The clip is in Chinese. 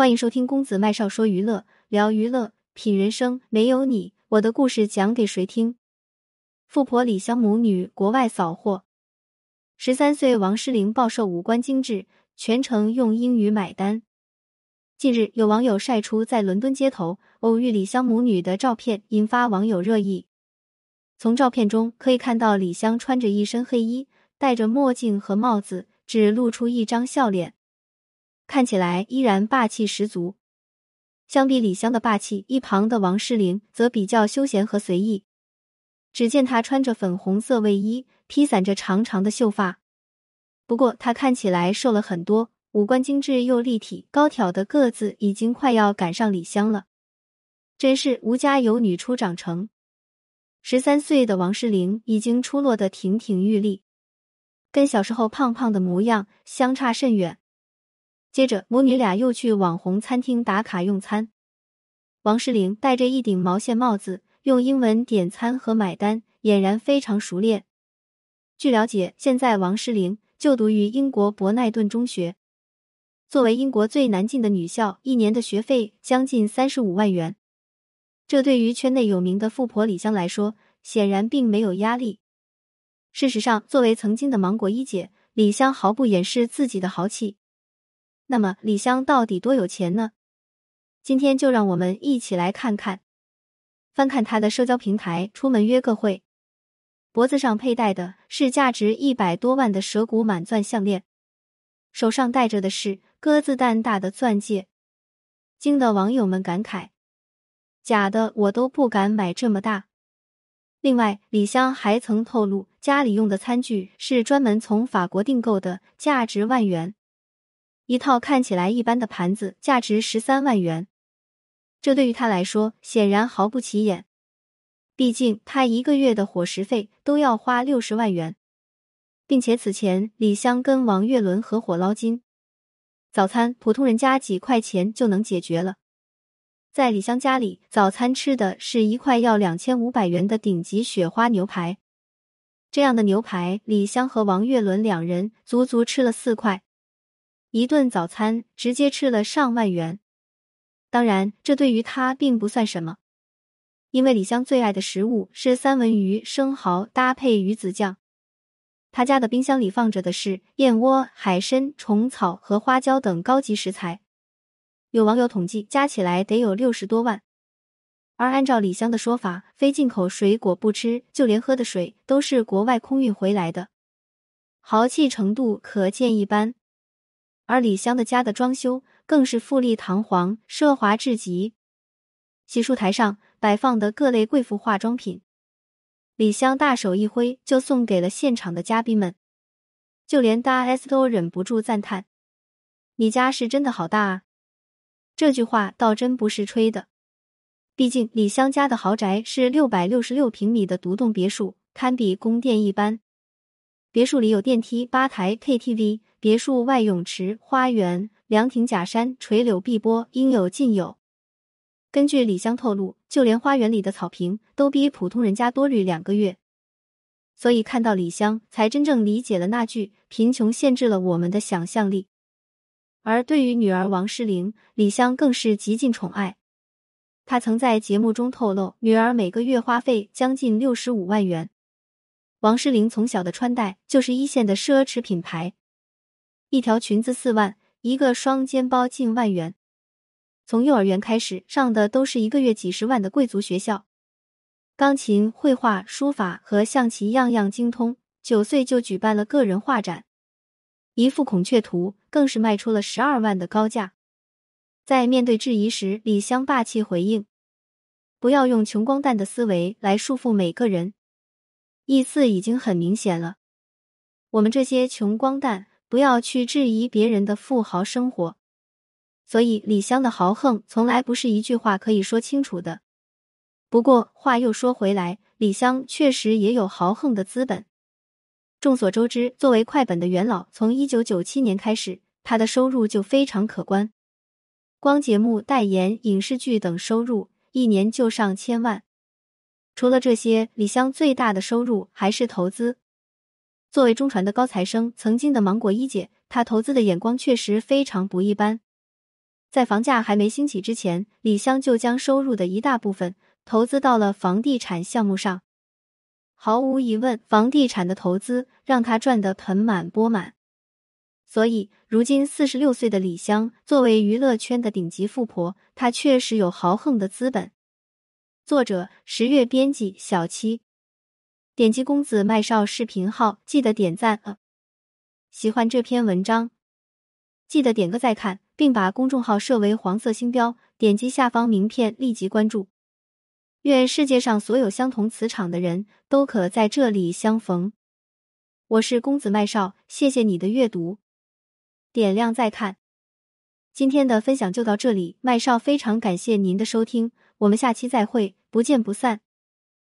欢迎收听公子麦少说娱乐，聊娱乐，品人生。没有你，我的故事讲给谁听？富婆李湘母女国外扫货。十三岁王诗龄暴瘦，五官精致，全程用英语买单。近日，有网友晒出在伦敦街头偶遇李湘母女的照片，引发网友热议。从照片中可以看到，李湘穿着一身黑衣，戴着墨镜和帽子，只露出一张笑脸，看起来依然霸气十足。相比李湘的霸气，一旁的王诗龄则比较休闲和随意。只见她穿着粉红色卫衣，披散着长长的秀发，不过她看起来瘦了很多。五官精致又立体，高挑的个子已经快要赶上李湘了，真是吴家有女初长成。十三岁的王诗龄已经出落得亭亭玉立，跟小时候胖胖的模样相差甚远。接着，母女俩又去网红餐厅打卡用餐。王诗龄戴着一顶毛线帽子，用英文点餐和买单，俨然非常熟练。据了解，现在王诗龄就读于英国伯奈顿中学。作为英国最难进的女校，一年的学费将近三十五万元。这对于圈内有名的富婆李湘来说，显然并没有压力。事实上，作为曾经的芒果一姐，李湘毫不掩饰自己的豪气。那么，李湘到底多有钱呢？今天就让我们一起来看看。翻看她的社交平台，出门约个会，脖子上佩戴的是价值一百多万的蛇骨满钻项链，手上戴着的是。鸽子蛋大的钻戒，惊得网友们感慨：“假的我都不敢买这么大。”另外，李湘还曾透露，家里用的餐具是专门从法国订购的，价值万元。一套看起来一般的盘子，价值十三万元。这对于他来说，显然毫不起眼。毕竟他一个月的伙食费都要花六十万元，并且此前李湘跟王岳伦合伙捞金。早餐普通人家几块钱就能解决了，在李湘家里，早餐吃的是一块要两千五百元的顶级雪花牛排。这样的牛排，李湘和王岳伦两人足足吃了四块，一顿早餐直接吃了上万元。当然，这对于他并不算什么，因为李湘最爱的食物是三文鱼生蚝搭配鱼子酱。他家的冰箱里放着的是燕窝、海参、虫草和花椒等高级食材，有网友统计，加起来得有六十多万。而按照李湘的说法，非进口水果不吃，就连喝的水都是国外空运回来的，豪气程度可见一斑。而李湘的家的装修更是富丽堂皇、奢华至极，洗漱台上摆放的各类贵妇化妆品。李湘大手一挥，就送给了现场的嘉宾们，就连大 S 都忍不住赞叹：“你家是真的好大啊！”这句话倒真不是吹的，毕竟李湘家的豪宅是六百六十六平米的独栋别墅，堪比宫殿一般。别墅里有电梯、吧台、KTV，别墅外泳池、花园、凉亭、假山、垂柳碧波，应有尽有。根据李湘透露，就连花园里的草坪都比普通人家多绿两个月，所以看到李湘，才真正理解了那句“贫穷限制了我们的想象力”。而对于女儿王诗龄，李湘更是极尽宠爱。她曾在节目中透露，女儿每个月花费将近六十五万元。王诗龄从小的穿戴就是一线的奢侈品牌，一条裙子四万，一个双肩包近万元。从幼儿园开始上的都是一个月几十万的贵族学校，钢琴、绘画、书法和象棋样样精通。九岁就举办了个人画展，一幅孔雀图更是卖出了十二万的高价。在面对质疑时，李湘霸气回应：“不要用穷光蛋的思维来束缚每个人。”意思已经很明显了，我们这些穷光蛋不要去质疑别人的富豪生活。所以，李湘的豪横从来不是一句话可以说清楚的。不过话又说回来，李湘确实也有豪横的资本。众所周知，作为快本的元老，从一九九七年开始，他的收入就非常可观。光节目代言、影视剧等收入，一年就上千万。除了这些，李湘最大的收入还是投资。作为中传的高材生，曾经的芒果一姐，她投资的眼光确实非常不一般。在房价还没兴起之前，李湘就将收入的一大部分投资到了房地产项目上。毫无疑问，房地产的投资让她赚得盆满钵满。所以，如今四十六岁的李湘作为娱乐圈的顶级富婆，她确实有豪横的资本。作者：十月编辑：小七。点击公子麦少视频号，记得点赞啊！喜欢这篇文章，记得点个再看，并把公众号设为黄色星标，点击下方名片立即关注。愿世界上所有相同磁场的人都可在这里相逢。我是公子麦少，谢谢你的阅读，点亮再看。今天的分享就到这里，麦少非常感谢您的收听，我们下期再会，不见不散。